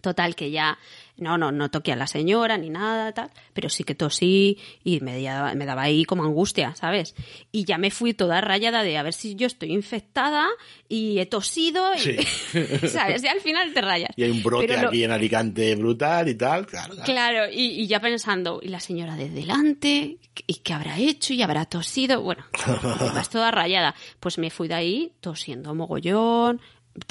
Total, que ya, no, no, no toqué a la señora ni nada, tal, pero sí que tosí y me daba, me daba ahí como angustia, ¿sabes? Y ya me fui toda rayada de a ver si yo estoy infectada y he tosido, y, Sí. *laughs* ¿sabes? Y al final te rayas. Y hay un brote Pero lo- aquí en Alicante brutal y tal. Claro, claro. Claro, y, y ya pensando, y la señora de delante, ¿y qué habrá hecho? ¿Y habrá tosido? Bueno, vas toda rayada. Pues me fui de ahí tosiendo mogollón,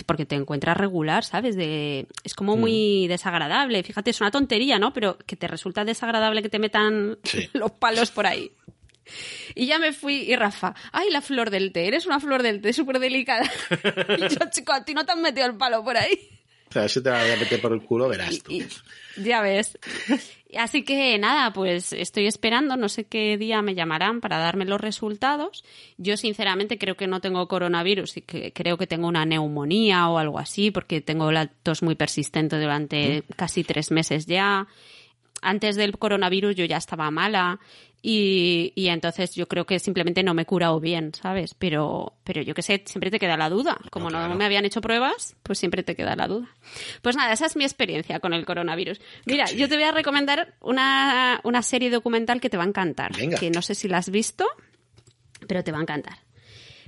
porque te encuentras regular, ¿sabes? De, es como muy desagradable. Fíjate, es una tontería, ¿no? Pero que te resulta desagradable que te metan Sí. *laughs* los palos por ahí. Y ya me fui, y Rafa, ay, la flor del té, eres una flor del té súper delicada. *laughs* Y yo, chico, a ti no te han metido el palo por ahí. O sea, si te va a meter por el culo, verás tú. Y- y- ya ves. Así que nada, pues estoy esperando, no sé qué día me llamarán para darme los resultados. Yo sinceramente creo que no tengo coronavirus y que creo que tengo una neumonía o algo así, porque tengo la tos muy persistente durante casi tres meses ya. Antes del coronavirus yo ya estaba mala y, y entonces yo creo que simplemente no me he curado bien, ¿sabes? Pero, pero yo qué sé, siempre te queda la duda. Como no, claro. me habían hecho pruebas, pues siempre te queda la duda. Pues nada, esa es mi experiencia con el coronavirus. Mira, yo te voy a recomendar una, una serie documental que te va a encantar. Venga. Que no sé si la has visto, pero te va a encantar.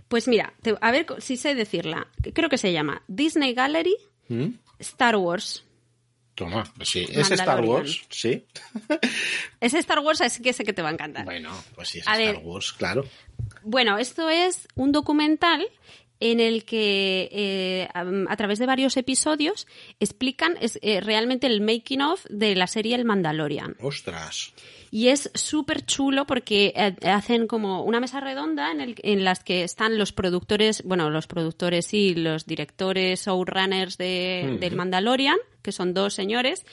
Pues mira, te- a ver si sé decirla. Creo que se llama Disney Gallery ¿Mm? Star Wars. Toma, pues sí. ¿Es Star. Wars? Sí. *laughs* Es Star Wars, así que sé que te va a encantar. Bueno, pues sí, es A Star ver. Wars, claro. Bueno, esto es un documental en el que eh, a, a través de varios episodios explican es, eh, realmente el making of de la serie El Mandalorian. Ostras. Y es súper chulo porque eh, hacen como una mesa redonda en, el, en las que están los productores, bueno, los productores y los directores showrunners de, del Mandalorian, que son dos señores,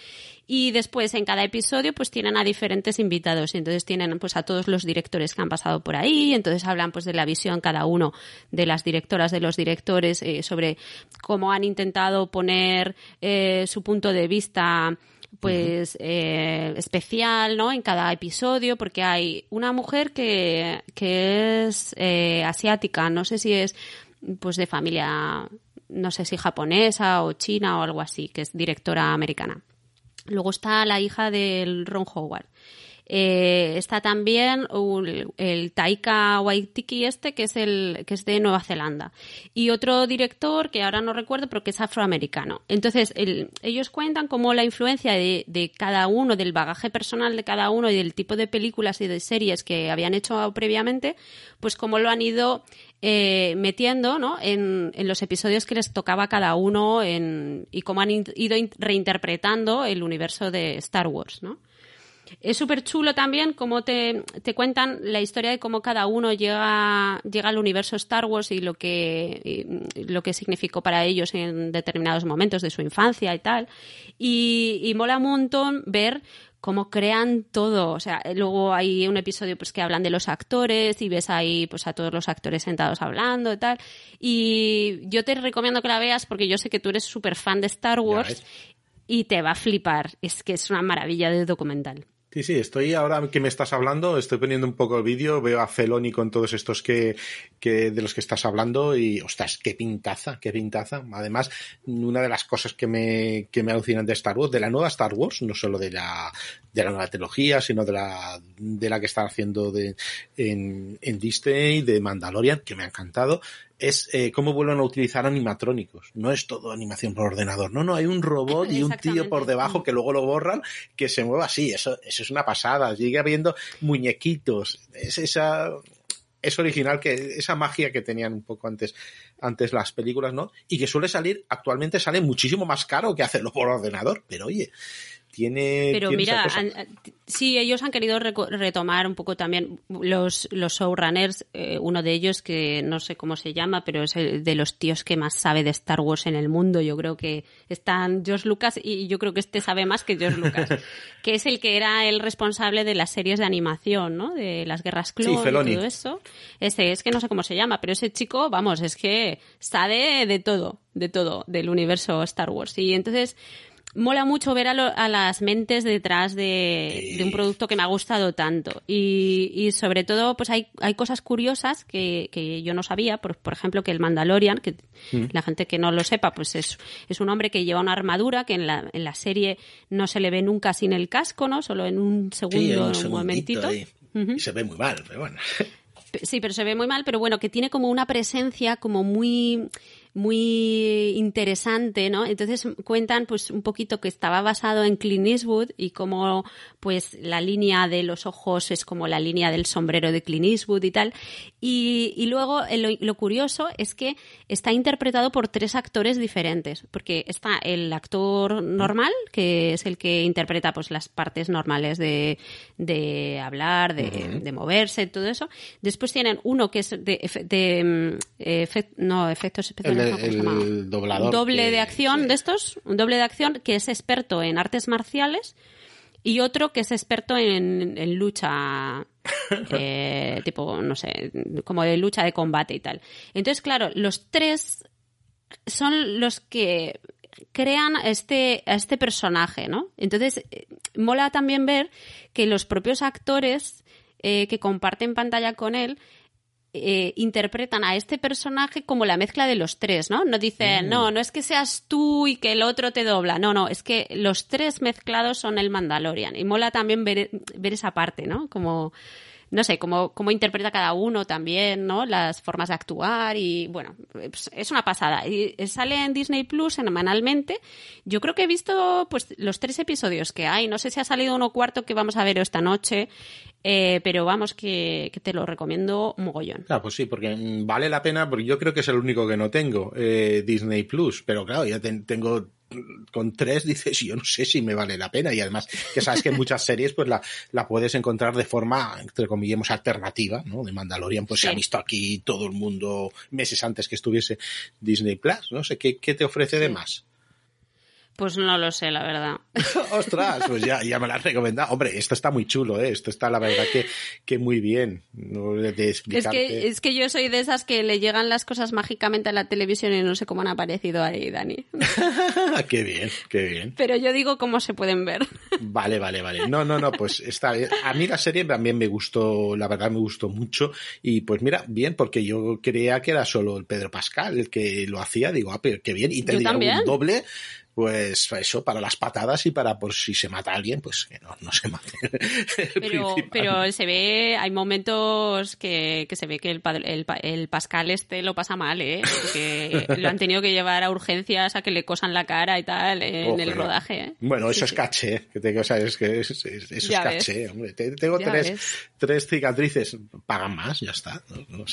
y después en cada episodio pues tienen a diferentes invitados. Y entonces tienen pues a todos los directores que han pasado por ahí, entonces hablan pues de la visión cada uno de las directoras, de los directores eh, sobre cómo han intentado poner eh, su punto de vista pues eh, especial, ¿no? En cada episodio, porque hay una mujer que, que es eh, asiática, no sé si es pues de familia, no sé si japonesa o china o algo así, que es directora americana. Luego está la hija del Ron Howard. Eh, está también un- el Taika Waititi este, que es el que es de Nueva Zelanda. Y otro director, que ahora no recuerdo, pero que es afroamericano. Entonces, el- ellos cuentan cómo la influencia de, de cada uno, del bagaje personal de cada uno y del tipo de películas y de series que habían hecho previamente, pues cómo lo han ido eh, metiendo ¿no? en, en los episodios que les tocaba a cada uno en, y cómo han ido in- reinterpretando el universo de Star Wars, ¿no? Es súper chulo también cómo te, te cuentan la historia de cómo cada uno llega, llega al universo Star Wars y lo que, y lo que significó para ellos en determinados momentos de su infancia y tal. Y, y mola un montón ver cómo crean todo. O sea, luego hay un episodio pues que hablan de los actores y ves ahí pues a todos los actores sentados hablando y tal. Y yo te recomiendo que la veas porque yo sé que tú eres súper fan de Star Wars y te va a flipar. Es que es una maravilla de documental. Sí, sí, estoy ahora que me estás hablando, estoy poniendo un poco el vídeo, veo a Feloni con todos estos que, que de los que estás hablando y, ostras, qué pintaza, qué pintaza. Además, una de las cosas que me, que me alucinan de Star Wars, de la nueva Star Wars, no solo de la, de la nueva trilogía, sino de la, de la que están haciendo de, en, en Disney, de Mandalorian, que me ha encantado, es eh, cómo vuelven a utilizar animatrónicos. No es todo animación por ordenador. No, no, hay un robot y un tío por debajo que luego lo borran, que se mueva así. Eso, eso es una pasada. Sigue habiendo muñequitos. Es esa, es original que, esa magia que tenían un poco antes, antes las películas, ¿no? Y que suele salir, actualmente sale muchísimo más caro que hacerlo por ordenador. Pero oye, tiene. Pero tiene mira, han- sí, ellos han querido retomar un poco también los, los showrunners, eh, uno de ellos que no sé cómo se llama, pero es el de los tíos que más sabe de Star Wars en el mundo. Yo creo que están George Lucas y yo creo que este sabe más que George Lucas, *laughs* que es el que era el responsable de las series de animación, ¿no? De las guerras clon y todo eso. Ese es que no sé cómo se llama, pero ese chico, vamos, es que sabe de todo, de todo, del universo Star Wars. Y entonces mola mucho ver a, lo- a las mentes detrás de, de un producto que me ha gustado tanto. Y, y sobre todo, pues hay, hay cosas curiosas que, que yo no sabía. Por, por ejemplo, que el Mandalorian, que la gente que no lo sepa, pues es, es un hombre que lleva una armadura que en la, en la serie no se le ve nunca sin el casco, ¿no? Solo en un segundo, Sí, un, segundito momentito. Y se ve muy mal, pero bueno. Sí, pero se ve muy mal, pero bueno, que tiene como una presencia como muy muy interesante, ¿no? Entonces cuentan pues un poquito que estaba basado en Clint Eastwood y cómo pues la línea de los ojos es como la línea del sombrero de Clint Eastwood y tal. Y, y luego eh, lo, lo curioso es que está interpretado por tres actores diferentes, porque está el actor normal, que es el que interpreta pues las partes normales de, de hablar, de, de moverse, todo eso. Después tienen uno que es de, mm, no, efectos especiales, El- doblador Un doble que- de acción sí. de estos, un doble de acción que es experto en artes marciales y otro que es experto en, en lucha, *laughs* eh, tipo, no sé, como de lucha de combate y tal. Entonces, claro, los tres son los que crean a este, a este personaje, ¿no? Entonces, eh, mola también ver que los propios actores eh, que comparten pantalla con él eh, interpretan a este personaje como la mezcla de los tres, ¿no? No dicen, no, no es que seas tú y que el otro te dobla, no, no, es que los tres mezclados son el Mandalorian. Y mola también ver, ver esa parte, ¿no? Como, no sé, cómo, cómo interpreta cada uno también, ¿no? Las formas de actuar y, bueno, pues, es una pasada. Y sale en Disney Plus semanalmente. Yo creo que he visto, pues, los tres episodios que hay. No sé si ha salido uno cuarto que vamos a ver esta noche, eh, pero vamos, que, que te lo recomiendo mogollón. Claro, pues sí, porque mm, vale la pena, porque yo creo que es el único que no tengo, eh, Disney Plus, pero claro, ya ten- tengo con tres *laughs* dices, yo no sé si me vale la pena. Y además, que sabes que en muchas *laughs* series, pues la, la puedes encontrar de forma, entre comillas, alternativa, ¿no? De Mandalorian, pues se ha visto aquí todo el mundo meses antes que estuviese Disney Plus. No sé, ¿qué, qué te ofrece de más? Pues no lo sé, la verdad. *laughs* Ostras, pues ya, ya me lo has recomendado. Hombre, esto está muy chulo, ¿eh? Esto está, la verdad, que, que muy bien. es, que, es que yo soy de esas que le llegan las cosas mágicamente a la televisión y no sé cómo han aparecido ahí, Dani. *laughs* qué bien, qué bien. Pero yo digo cómo se pueden ver. vale, vale, vale. No, no, no, pues está bien. A mí la serie también me gustó, la verdad me gustó mucho. Y pues mira, bien, porque yo creía que era solo el Pedro Pascal el que lo hacía. Digo, ah, pero qué bien. Y tendría un doble pues eso, para las patadas y para por si se mata a alguien, pues que no, no se mate. *laughs* Pero, pero se ve, hay momentos que, que se ve que el, el, el, Pascal este lo pasa mal, ¿eh? Que *laughs* lo han tenido que llevar a urgencias a que le cosan la cara y tal en el rodaje. ¿eh? Bueno, eso es caché, que tengo, es que eso es caché, hombre. Tengo tres, tres cicatrices, pagan más, ya está. No,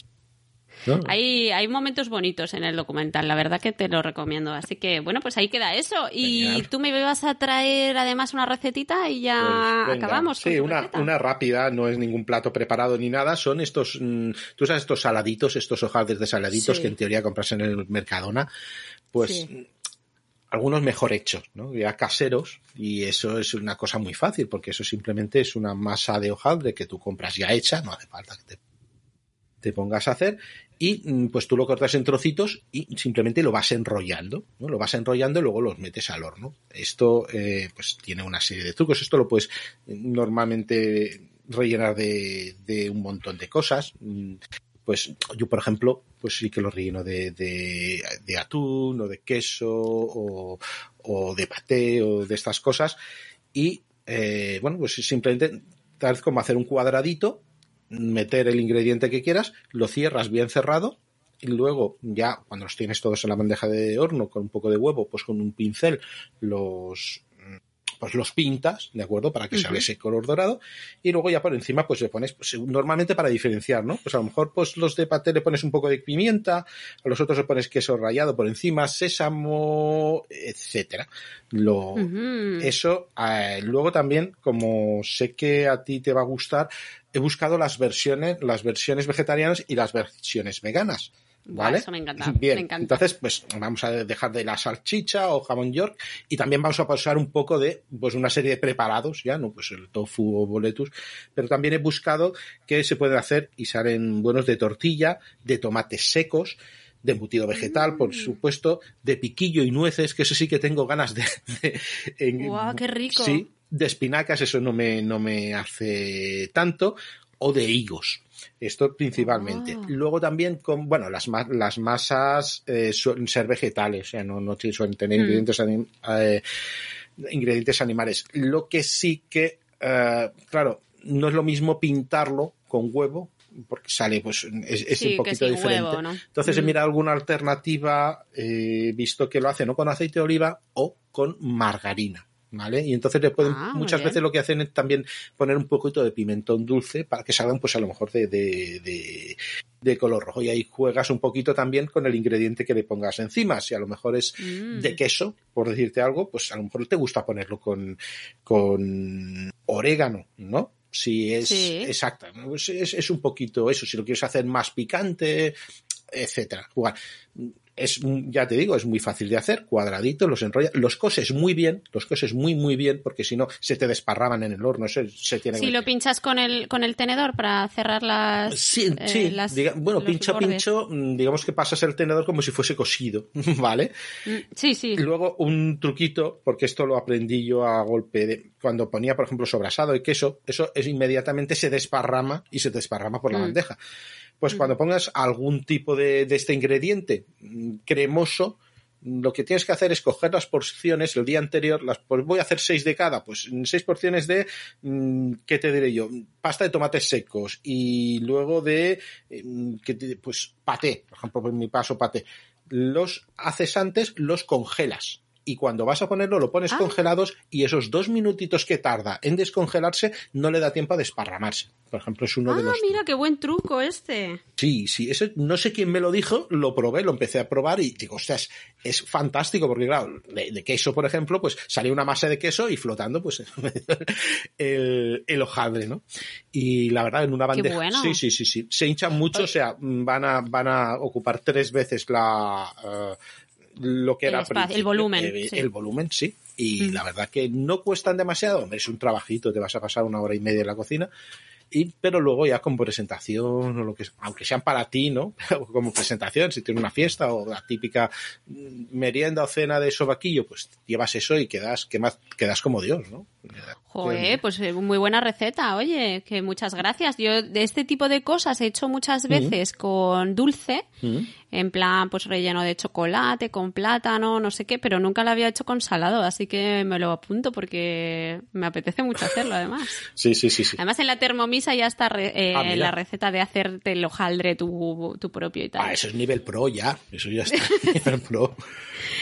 hay, hay momentos bonitos en el documental, la verdad que te lo recomiendo. Así que, bueno, pues ahí queda eso. Y tú me vas a traer además una recetita y ya pues acabamos. Sí, una, una rápida, no es ningún plato preparado ni nada. Son estos, mm, tú sabes, estos saladitos, estos hojaldres de saladitos que en teoría compras en el Mercadona. Pues algunos mejor hechos, ¿no? Ya caseros, y eso es una cosa muy fácil, porque eso simplemente es una masa de hojaldre que tú compras ya hecha, no hace falta que te, te pongas a hacer, y mm, pues tú lo cortas en trocitos y simplemente lo vas enrollando, ¿no? Lo vas enrollando y luego los metes al horno. Esto eh, pues tiene una serie de trucos. Esto lo puedes eh, normalmente rellenar de, de un montón de cosas. Mm, pues yo, por ejemplo, pues sí que lo relleno de, de, atún o de queso o, o, de paté o de estas cosas. Y eh, bueno, pues simplemente tal vez como hacer un cuadradito meter el ingrediente que quieras, lo cierras bien cerrado y luego ya cuando los tienes todos en la bandeja de horno con un poco de huevo, pues con un pincel los pues los pintas, ¿de acuerdo? Para que salga ese color dorado. Y luego ya por encima, pues le pones, pues, normalmente para diferenciar, ¿no? Pues a lo mejor, pues los de paté le pones un poco de pimienta, a los otros le pones queso rallado por encima, sésamo, etcétera. Lo, eso, eh, luego también, como sé que a ti te va a gustar, he buscado las versiones, las versiones vegetarianas y las versiones veganas. ¿Vale? Eso me encanta. *laughs* Bien, entonces, pues vamos a dejar de la salchicha o jamón york y también vamos a pasar un poco de, pues una serie de preparados, ya, ¿no? Pues el tofu o boletus, pero también he buscado que se pueden hacer y salen buenos de tortilla, de tomates secos, de embutido vegetal, por mm. supuesto, de piquillo y nueces, que eso sí que tengo ganas de... ¡Guau, qué rico! Sí, de espinacas, eso no me, no me hace tanto, o de higos. Esto principalmente. Ah. Luego también con, bueno, las, las masas eh, suelen ser vegetales, o sea, no, no suelen tener mm. ingredientes, eh, ingredientes animales. Lo que sí que, eh, claro, no es lo mismo pintarlo con huevo porque sale pues es, un poquito diferente. Entonces he mm. mirado alguna alternativa, eh, visto que lo hace no con aceite de oliva o con margarina. ¿Vale? Y entonces le pueden, ah, muchas veces lo que hacen es también poner un poquito de pimentón dulce para que salgan, pues a lo mejor de, de, de, color rojo. Y ahí juegas un poquito también con el ingrediente que le pongas encima. Si a lo mejor es mm. de queso, por decirte algo, pues a lo mejor te gusta ponerlo con, con orégano, ¿no? Si es exacta, pues es, es un poquito eso. Si lo quieres hacer más picante, etcétera. Jugar es, ya te digo, es muy fácil de hacer, cuadraditos, los enrollas, los coses muy bien, los coses muy muy bien, porque si no se te desparraban en el horno, se, se tiene Si lo pinchas con el, con el tenedor para cerrar las... Sí, eh, sí, bueno, pincho pincho, mm, digamos que pasas el tenedor como si fuese cosido, *laughs* ¿vale? Mm, sí, sí. Luego un truquito, porque esto lo aprendí yo a golpe de, cuando ponía, por ejemplo, sobrasado y queso, eso es inmediatamente se desparrama y se desparrama por la mm. bandeja. Pues cuando pongas algún tipo de, de este ingrediente mm, cremoso, lo que tienes que hacer es coger las porciones el día anterior, las, pues voy a hacer seis de cada, pues seis porciones de, mm, ¿qué te diré yo? Pasta de tomates secos y luego de, mm, pues paté, por ejemplo, en mi paso paté. Los haces antes, los congelas y cuando vas a ponerlo lo pones Ah. congelados y esos dos minutitos que tarda en descongelarse no le da tiempo a desparramarse. Por ejemplo, es uno Ah, de los... mira, qué buen truco este. Sí, sí, eso no sé quién me lo dijo, lo probé, lo empecé a probar y digo, ostras, es fantástico porque claro, de, de queso, por ejemplo, pues salía una masa de queso y flotando pues *laughs* el, el hojaldre, ¿no? Y la verdad, en una bandeja... bueno. Sí, sí, sí, sí. Se hinchan mucho, o sea, van a, van a ocupar tres veces la... eh, lo que El era espacio, el volumen, eh, sí. el volumen sí y la verdad que no cuestan demasiado es un trabajito te vas a pasar una hora y media en la cocina y, pero luego ya como presentación o lo que aunque sean para ti, ¿no? *laughs* como presentación, si tienes una fiesta o la típica mm, merienda o cena de sobaquillo, pues llevas eso y quedas, que más, quedas como Dios, ¿no? Joder, pues eh, muy buena receta, oye, que muchas gracias. Yo de este tipo de cosas he hecho muchas veces con dulce, en plan pues relleno de chocolate, con plátano, no sé qué, pero nunca lo había hecho con salado, así que me lo apunto porque me apetece mucho hacerlo además. *laughs* Sí, sí, sí, sí. Además en la termomisa ya está re- eh, Ah, la receta de hacerte el hojaldre tu, tu propio y tal. Ah, eso es nivel pro ya, eso ya está, *laughs* nivel pro.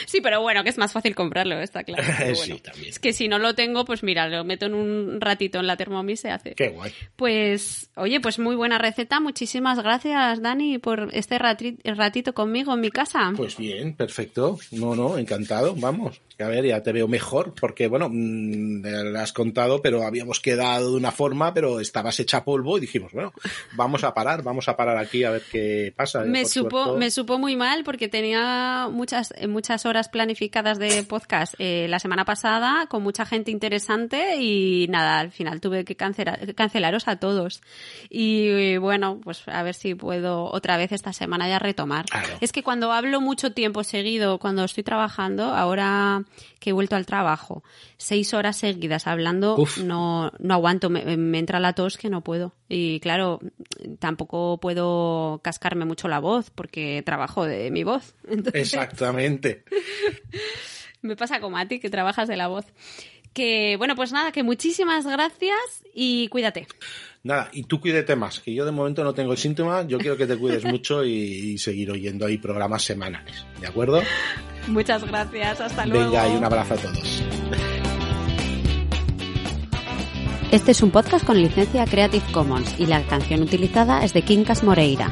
Sí, pero bueno, que es más fácil comprarlo, está claro. *laughs* Sí, bueno. también. Es que si no lo tengo, pues mira, lo meto en un ratito en la Thermomix y se hace. Qué guay. Pues, oye, pues muy buena receta. Muchísimas gracias, Dani, por este rati- ratito conmigo en mi casa. Pues bien, perfecto. No, no, encantado. Vamos. A ver, ya te veo mejor, porque bueno, mm, le has contado, pero habíamos quedado de una forma, pero estabas hecha polvo y dijimos, bueno, vamos a parar, vamos a parar aquí a ver qué pasa. *laughs* me supo, me supo muy mal porque tenía muchas, eh, muchas horas planificadas de podcast eh, la semana pasada con mucha gente interesante y nada, al final tuve que cancelar, cancelaros a todos. Y eh, bueno, pues a ver si puedo otra vez esta semana ya retomar. Claro. Es que cuando hablo mucho tiempo seguido, cuando estoy trabajando, ahora que he vuelto al trabajo, seis horas seguidas hablando, Uf. no, no aguanto, me, me entra la tos que no puedo. Y claro, tampoco puedo cascarme mucho la voz porque trabajo de mi voz. *laughs* Entonces, Exactamente. *laughs* me pasa como a ti que trabajas de la voz. Que bueno, pues nada, que muchísimas gracias y cuídate. Nada, y tú cuídate más, que yo de momento no tengo el síntoma, yo quiero que te cuides *laughs* mucho y, y seguir oyendo ahí programas semanales, ¿de acuerdo? Muchas gracias, hasta luego. Venga, y un abrazo a todos. Este es un podcast con licencia Creative Commons y la canción utilizada es de Quincas Moreira.